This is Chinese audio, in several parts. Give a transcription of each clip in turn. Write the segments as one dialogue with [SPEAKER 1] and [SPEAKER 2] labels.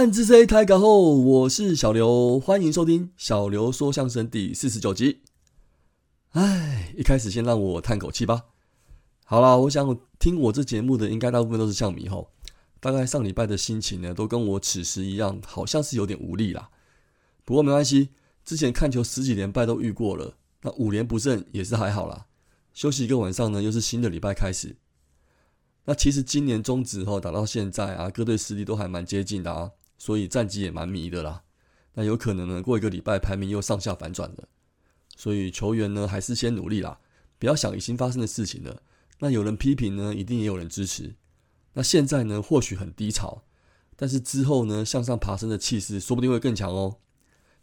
[SPEAKER 1] 暗之 C 台港后，我是小刘，欢迎收听小刘说相声第四十九集。唉，一开始先让我叹口气吧。好啦，我想听我这节目的应该大部分都是象迷吼。大概上礼拜的心情呢，都跟我此时一样，好像是有点无力啦。不过没关系，之前看球十几连败都遇过了，那五连不胜也是还好啦。休息一个晚上呢，又是新的礼拜开始。那其实今年中止后打到现在啊，各队实力都还蛮接近的啊。所以战绩也蛮迷的啦，那有可能呢，过一个礼拜排名又上下反转了。所以球员呢，还是先努力啦，不要想已经发生的事情了。那有人批评呢，一定也有人支持。那现在呢，或许很低潮，但是之后呢，向上爬升的气势说不定会更强哦。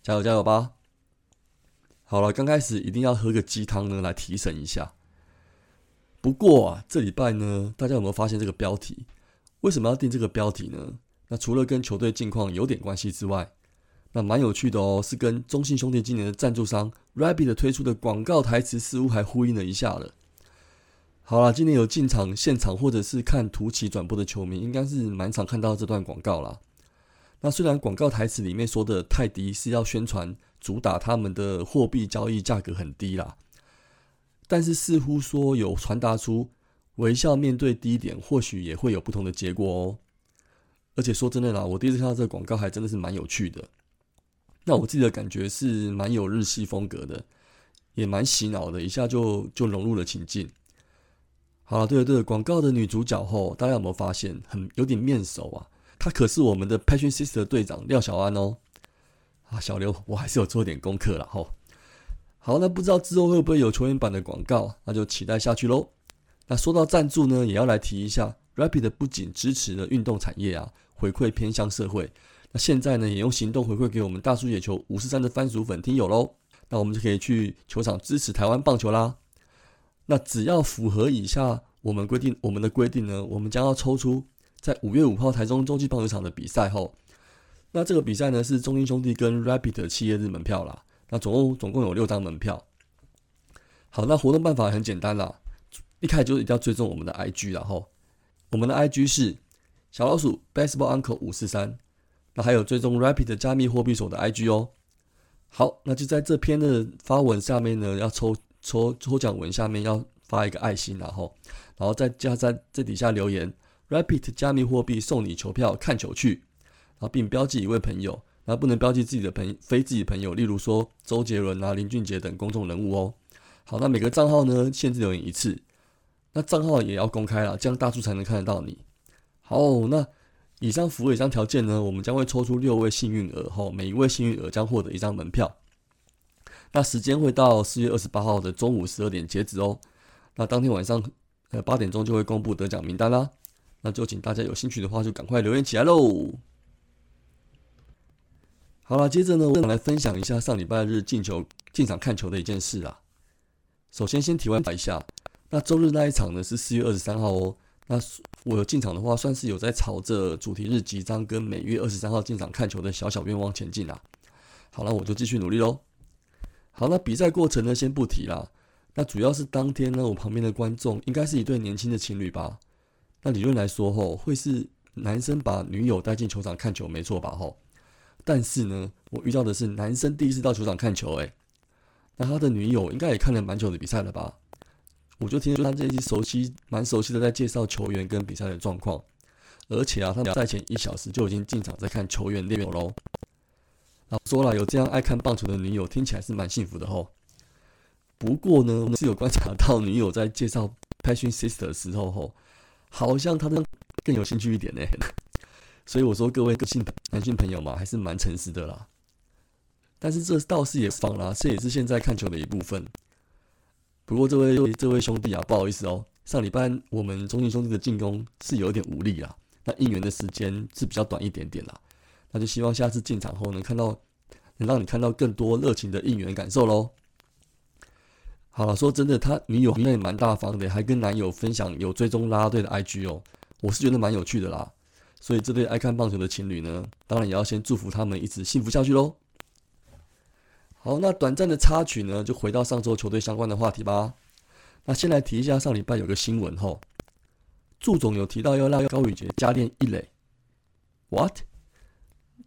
[SPEAKER 1] 加油加油吧！好了，刚开始一定要喝个鸡汤呢，来提神一下。不过啊，这礼拜呢，大家有没有发现这个标题？为什么要定这个标题呢？那除了跟球队近况有点关系之外，那蛮有趣的哦，是跟中信兄弟今年的赞助商 Rabbit 推出的广告台词似乎还呼应了一下了。好了，今年有进场现场或者是看图奇转播的球迷，应该是蛮常看到这段广告啦。那虽然广告台词里面说的泰迪是要宣传主打他们的货币交易价格很低啦，但是似乎说有传达出微笑面对低点，或许也会有不同的结果哦。而且说真的啦，我第一次看到这个广告还真的是蛮有趣的。那我自己的感觉是蛮有日系风格的，也蛮洗脑的，一下就就融入了情境。好了，对了对了，广告的女主角后，大家有没有发现很有点面熟啊？她可是我们的 Passion Sister 队长廖小安哦。啊，小刘，我还是有做点功课了吼。好，那不知道之后会不会有球员版的广告？那就期待下去喽。那说到赞助呢，也要来提一下，Rapid 不仅支持了运动产业啊。回馈偏向社会，那现在呢也用行动回馈给我们大叔野球五十三的番薯粉听友喽，那我们就可以去球场支持台湾棒球啦。那只要符合以下我们规定，我们的规定呢，我们将要抽出在五月五号台中洲际棒球场的比赛后，那这个比赛呢是中英兄弟跟 Rapid 企业日门票啦，那总共总共有六张门票。好，那活动办法很简单啦，一开始就一定要追踪我们的 IG 然后我们的 IG 是。小老鼠 baseball uncle 五四三，那还有追踪 rapid 加密货币所的 IG 哦。好，那就在这篇的发文下面呢，要抽抽抽奖文下面要发一个爱心，然后，然后再加在这底下留言 rapid 加密货币送你球票看球去，然后并标记一位朋友，然后不能标记自己的朋非自己朋友，例如说周杰伦啊、林俊杰等公众人物哦。好，那每个账号呢限制留言一次，那账号也要公开了，这样大叔才能看得到你。好，那以上符合以上条件呢，我们将会抽出六位幸运儿，后每一位幸运儿将获得一张门票。那时间会到四月二十八号的中午十二点截止哦。那当天晚上呃八点钟就会公布得奖名单啦。那就请大家有兴趣的话，就赶快留言起来喽。好了，接着呢，我来分享一下上礼拜日进球进场看球的一件事啊。首先先提问一下，那周日那一场呢是四月二十三号哦。那我进场的话，算是有在朝着主题日集章跟每月二十三号进场看球的小小愿望前进啦。好了，我就继续努力喽。好，那比赛过程呢，先不提啦。那主要是当天呢，我旁边的观众应该是一对年轻的情侣吧？那理论来说吼，会是男生把女友带进球场看球，没错吧？吼。但是呢，我遇到的是男生第一次到球场看球，诶，那他的女友应该也看了蛮久的比赛了吧？我就听说他这些熟悉、蛮熟悉的，在介绍球员跟比赛的状况，而且啊，他们赛前一小时就已经进场在看球员练球喽。啊，说了有这样爱看棒球的女友，听起来是蛮幸福的吼。不过呢，我们是有观察到女友在介绍 Passion Sister 的时候吼，好像他的更有兴趣一点呢。所以我说各位个性男性朋友嘛，还是蛮诚实的啦。但是这倒是也放啦，这也是现在看球的一部分。不过这位这位兄弟啊，不好意思哦，上礼拜我们中信兄弟的进攻是有点无力啦，那应援的时间是比较短一点点啦，那就希望下次进场后能看到，能让你看到更多热情的应援感受喽。好了，说真的，他女友应该也蛮大方的，还跟男友分享有追踪拉拉队的 IG 哦，我是觉得蛮有趣的啦。所以这对爱看棒球的情侣呢，当然也要先祝福他们一直幸福下去喽。好，那短暂的插曲呢，就回到上周球队相关的话题吧。那先来提一下上礼拜有个新闻吼，祝总有提到要让高宇杰加练一垒，what？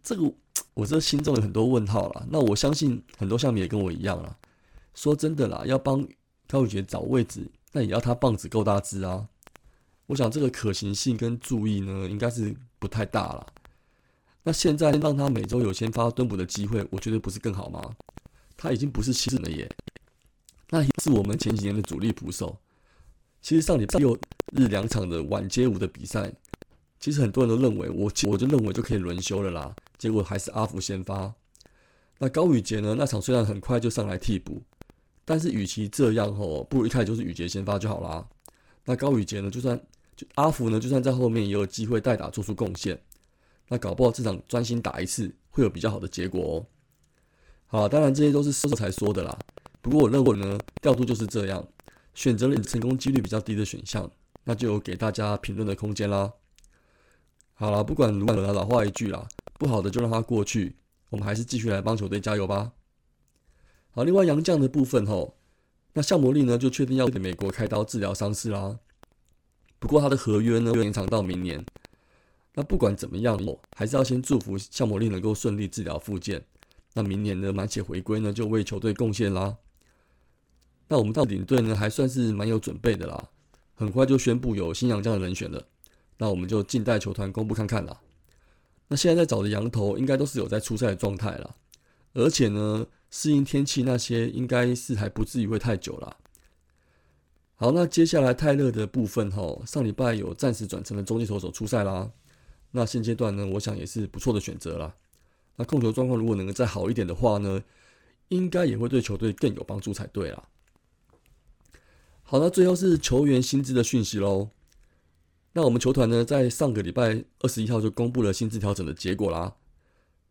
[SPEAKER 1] 这个我这心中有很多问号了。那我相信很多项目也跟我一样了。说真的啦，要帮高宇杰找位置，那也要他棒子够大只啊。我想这个可行性跟注意呢，应该是不太大了。那现在让他每周有先发蹲补的机会，我觉得不是更好吗？他已经不是新人了耶，那也是我们前几年的主力捕手。其实上礼拜六日两场的晚街舞的比赛，其实很多人都认为我我就认为就可以轮休了啦。结果还是阿福先发。那高宇杰呢？那场虽然很快就上来替补，但是与其这样吼，不如一开始就是宇杰先发就好啦。那高宇杰呢？就算就阿福呢？就算在后面也有机会代打做出贡献。那搞不好这场专心打一次，会有比较好的结果哦。好，当然这些都是事后才说的啦。不过我认为呢，调度就是这样。选择了你成功几率比较低的选项，那就有给大家评论的空间啦。好了，不管如何，老话一句啦，不好的就让它过去，我们还是继续来帮球队加油吧。好，另外杨将的部分吼，那向魔力呢就确定要给美国开刀治疗伤势啦。不过他的合约呢又延长到明年。那不管怎么样哦，还是要先祝福向魔力能够顺利治疗复健。那明年的满血回归呢，就为球队贡献啦。那我们到领队呢，还算是蛮有准备的啦，很快就宣布有新洋将的人选了，那我们就静待球团公布看看啦。那现在在找的羊头，应该都是有在出赛的状态了，而且呢，适应天气那些，应该是还不至于会太久啦。好，那接下来泰勒的部分哈，上礼拜有暂时转成了中继投手出赛啦，那现阶段呢，我想也是不错的选择啦。那控球状况如果能够再好一点的话呢，应该也会对球队更有帮助才对啦。好，那最后是球员薪资的讯息喽。那我们球团呢，在上个礼拜二十一号就公布了薪资调整的结果啦。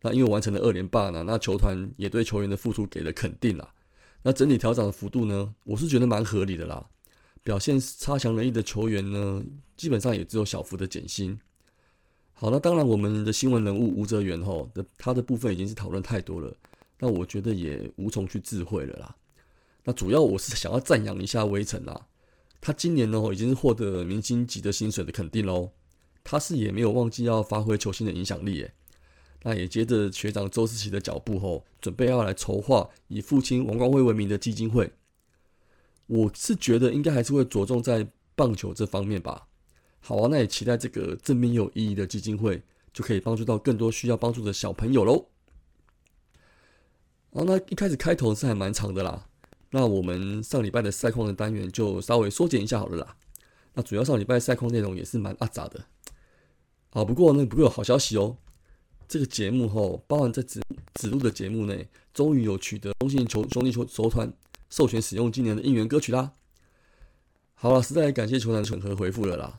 [SPEAKER 1] 那因为完成了二连霸呢，那球团也对球员的付出给了肯定啦。那整体调整的幅度呢，我是觉得蛮合理的啦。表现差强人意的球员呢，基本上也只有小幅的减薪。好，那当然我们的新闻人物吴哲元吼的他的部分已经是讨论太多了，那我觉得也无从去智慧了啦。那主要我是想要赞扬一下微臣啊，他今年呢已经是获得明星级的薪水的肯定喽。他是也没有忘记要发挥球星的影响力耶。那也接着学长周思齐的脚步后，准备要来筹划以父亲王光辉为名的基金会。我是觉得应该还是会着重在棒球这方面吧。好啊，那也期待这个正面有意义的基金会，就可以帮助到更多需要帮助的小朋友喽。然后那一开始开头是还蛮长的啦。那我们上礼拜的赛况的单元就稍微缩减一下好了啦。那主要上礼拜赛况内容也是蛮阿杂的。好，不过呢，不过有好消息哦。这个节目吼，包含在指指路的节目内，终于有取得中信球兄弟球球团授权使用今年的应援歌曲啦。好了，实在感谢球团审核回复了啦。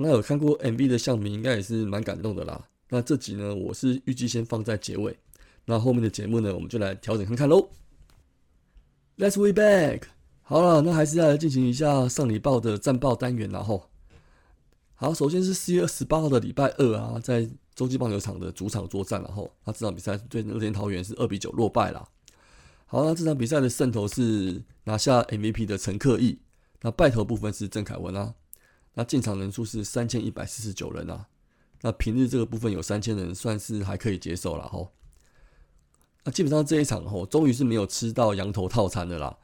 [SPEAKER 1] 那有看过 MV 的象迷应该也是蛮感动的啦。那这集呢，我是预计先放在结尾。那后面的节目呢，我们就来调整看看喽。Let's way back。好了，那还是要来进行一下上礼拜的战报单元，然后，好，首先是四月二十八号的礼拜二啊，在洲际棒球场的主场作战，然后，那这场比赛对乐天桃园是二比九落败啦。好，那这场比赛的胜投是拿下 MVP 的陈克义，那败投部分是郑凯文啊。那进场人数是三千一百四十九人啊，那平日这个部分有三千人，算是还可以接受了吼。那基本上这一场吼，终于是没有吃到羊头套餐的啦。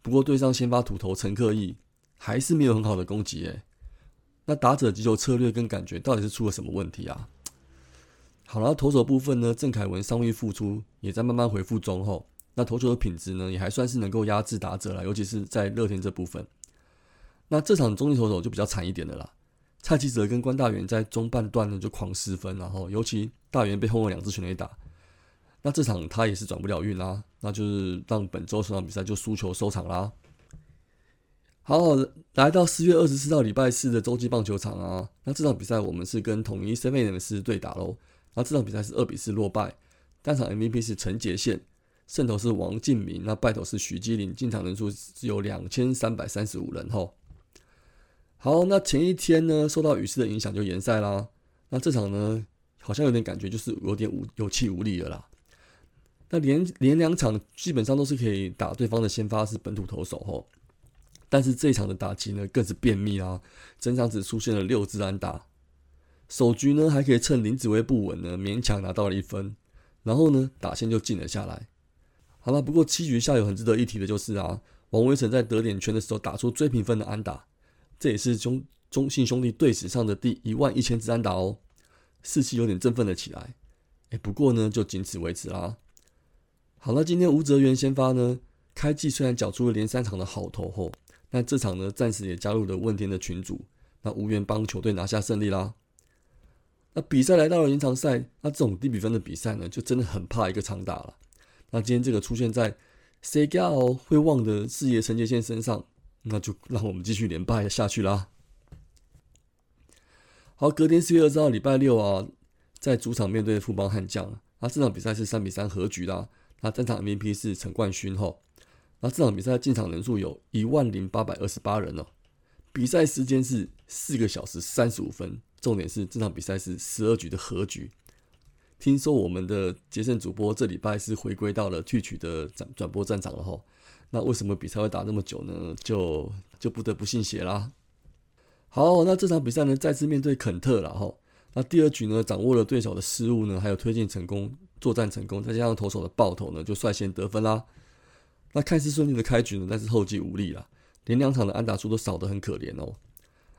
[SPEAKER 1] 不过对上先发土头陈克义，还是没有很好的攻击诶。那打者击球策略跟感觉到底是出了什么问题啊？好了，投手部分呢，郑凯文伤愈复出，也在慢慢恢复中后。那投球的品质呢，也还算是能够压制打者了，尤其是在乐天这部分。那这场中立投手就比较惨一点的啦。蔡奇哲跟关大元在中半段呢就狂失分，然后尤其大元被轰了两支全垒打。那这场他也是转不了运啦，那就是让本周这场比赛就输球收场啦。好，来到四月二十四号礼拜四的洲际棒球场啊，那这场比赛我们是跟统一 Seven 对打喽。那这场比赛是二比四落败，单场 MVP 是陈杰宪，胜投是王敬明，那败投是徐基林，进场人数只有两千三百三十五人吼。好，那前一天呢受到雨势的影响就延赛啦。那这场呢好像有点感觉就是有点无有气无力了啦。那连连两场基本上都是可以打对方的先发是本土投手吼，但是这一场的打击呢更是便秘啊，整场只出现了六支安打。首局呢还可以趁林子威不稳呢，勉强拿到了一分，然后呢打线就进了下来。好了，不过七局下有很值得一提的就是啊，王威成在得点圈的时候打出追平分的安打，这也是中中信兄弟队史上的第一万一千支安打哦，士气有点振奋了起来。哎，不过呢就仅此为止啦。好了，今天吴泽源先发呢，开季虽然缴出了连三场的好投后，那这场呢暂时也加入了问天的群组，那无缘帮球队拿下胜利啦。那比赛来到了延长赛，那这种低比分的比赛呢，就真的很怕一个长打了。那今天这个出现在 C 加会望的事业承接线身上，那就让我们继续连败下去啦。好，隔天四月二十号礼拜六啊，在主场面对富邦悍将，那这场比赛是三比三和局啦。那战场 MVP 是陈冠勋吼。那这场比赛进场人数有一万零八百二十八人哦，比赛时间是四个小时三十五分。重点是这场比赛是十二局的和局。听说我们的杰森主播这礼拜是回归到了剧曲的转转播战场了哈，那为什么比赛会打那么久呢？就就不得不信邪啦。好，那这场比赛呢再次面对肯特了哈，那第二局呢掌握了对手的失误呢，还有推进成功作战成功，再加上投手的爆头呢，就率先得分啦。那看似顺利的开局呢，但是后继无力了，连两场的安打数都少得很可怜哦。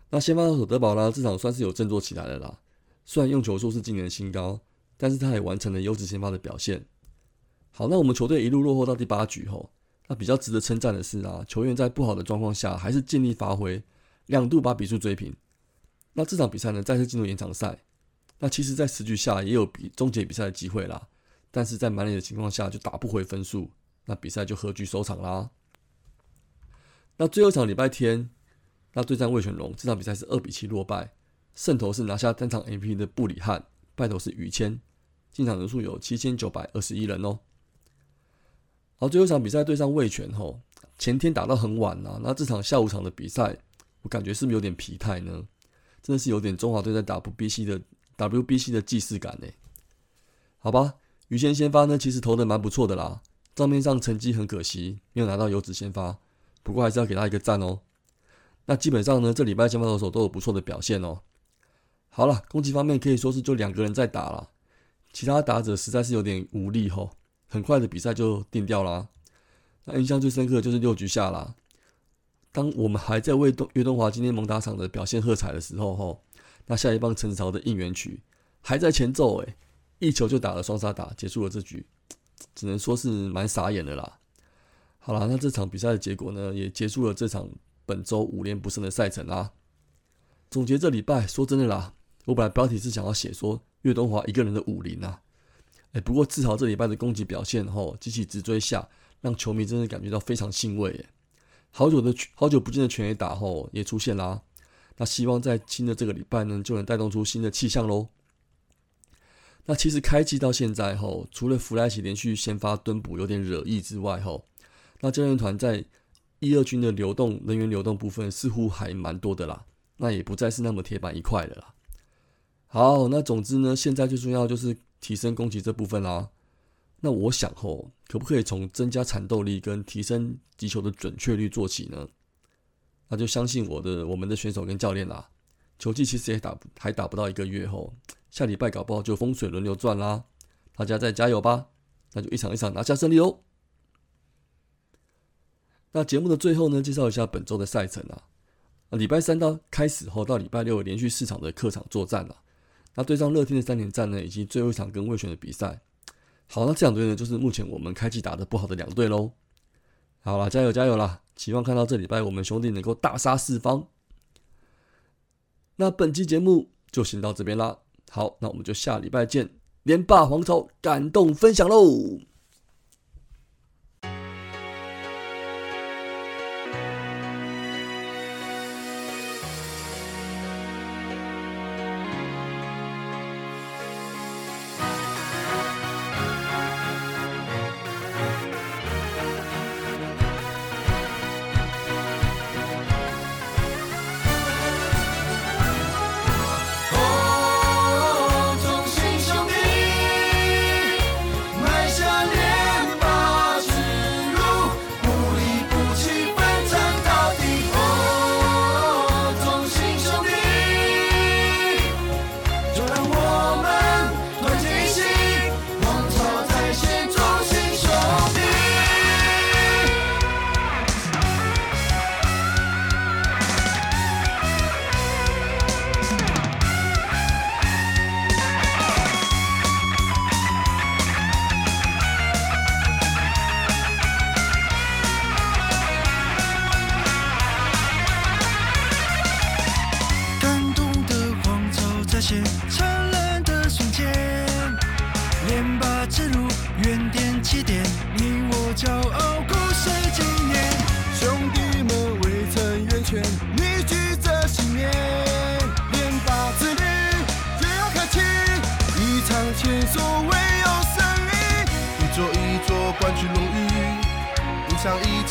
[SPEAKER 1] 那先发投手德保拉至少算是有振作起来了啦，虽然用球数是今年的新高。但是他也完成了优质先发的表现。好，那我们球队一路落后到第八局后，那比较值得称赞的是啊，球员在不好的状况下还是尽力发挥，两度把比数追平。那这场比赛呢，再次进入延长赛。那其实，在十局下也有比终结比赛的机会啦，但是在满脸的情况下就打不回分数，那比赛就和局收场啦。那最后一场礼拜天，那对战魏全龙，这场比赛是二比七落败，胜投是拿下单场 MVP 的布里汉。败投是于谦，进场人数有七千九百二十一人哦。好，最后一场比赛对上魏权吼，前天打到很晚呐，那这场下午场的比赛，我感觉是不是有点疲态呢？真的是有点中华队在打 WBC 的 WBC 的既视感呢。好吧，于谦先发呢，其实投的蛮不错的啦，账面上成绩很可惜没有拿到油脂先发，不过还是要给他一个赞哦。那基本上呢，这礼拜先发投手都有不错的表现哦。好了，攻击方面可以说是就两个人在打了，其他打者实在是有点无力吼，很快的比赛就定掉了。那印象最深刻的就是六局下啦，当我们还在为东岳东华今天猛打场的表现喝彩的时候吼，那下一棒陈子豪的应援曲还在前奏诶，一球就打了双杀打，结束了这局，只能说是蛮傻眼的啦。好了，那这场比赛的结果呢，也结束了这场本周五连不胜的赛程啦。总结这礼拜，说真的啦。我本来标题是想要写说岳东华一个人的武林啊，哎，不过自豪这礼拜的攻击表现吼，机器直追下，让球迷真的感觉到非常欣慰。哎，好久的好久不见的全 A 打吼也出现啦，那希望在新的这个礼拜呢，就能带动出新的气象喽。那其实开季到现在吼，除了弗莱奇连续先发蹲补有点惹意之外，吼那教练团在一二军的流动人员流动部分似乎还蛮多的啦，那也不再是那么铁板一块的啦。好，那总之呢，现在最重要就是提升攻击这部分啦。那我想吼，可不可以从增加产斗力跟提升击球的准确率做起呢？那就相信我的，我们的选手跟教练啦。球技其实也打还打不到一个月后，下礼拜搞不好就风水轮流转啦。大家再加油吧，那就一场一场拿下胜利哦。那节目的最后呢，介绍一下本周的赛程啊。礼拜三到开始后到礼拜六连续四场的客场作战了。那对上乐天的三连战呢，以及最后一场跟魏权的比赛，好，那这两队呢，就是目前我们开季打的不好的两队喽。好了，加油加油啦！希望看到这礼拜我们兄弟能够大杀四方。那本期节目就先到这边啦。好，那我们就下礼拜见，连霸皇朝感动分享喽。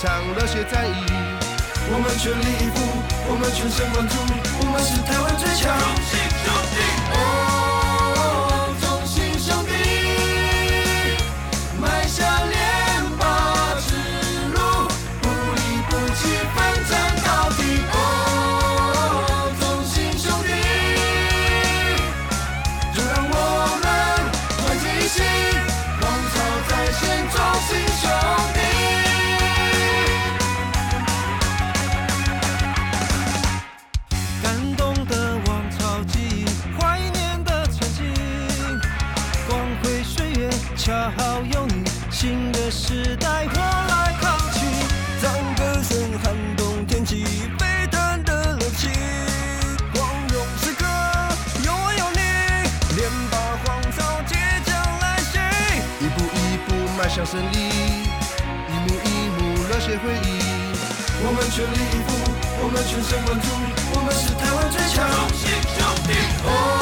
[SPEAKER 2] 了些在意，我们全力以赴，我们全神贯注，我们是台湾最强。我们全力以赴，我们全神贯注，我们是台湾最强兄弟。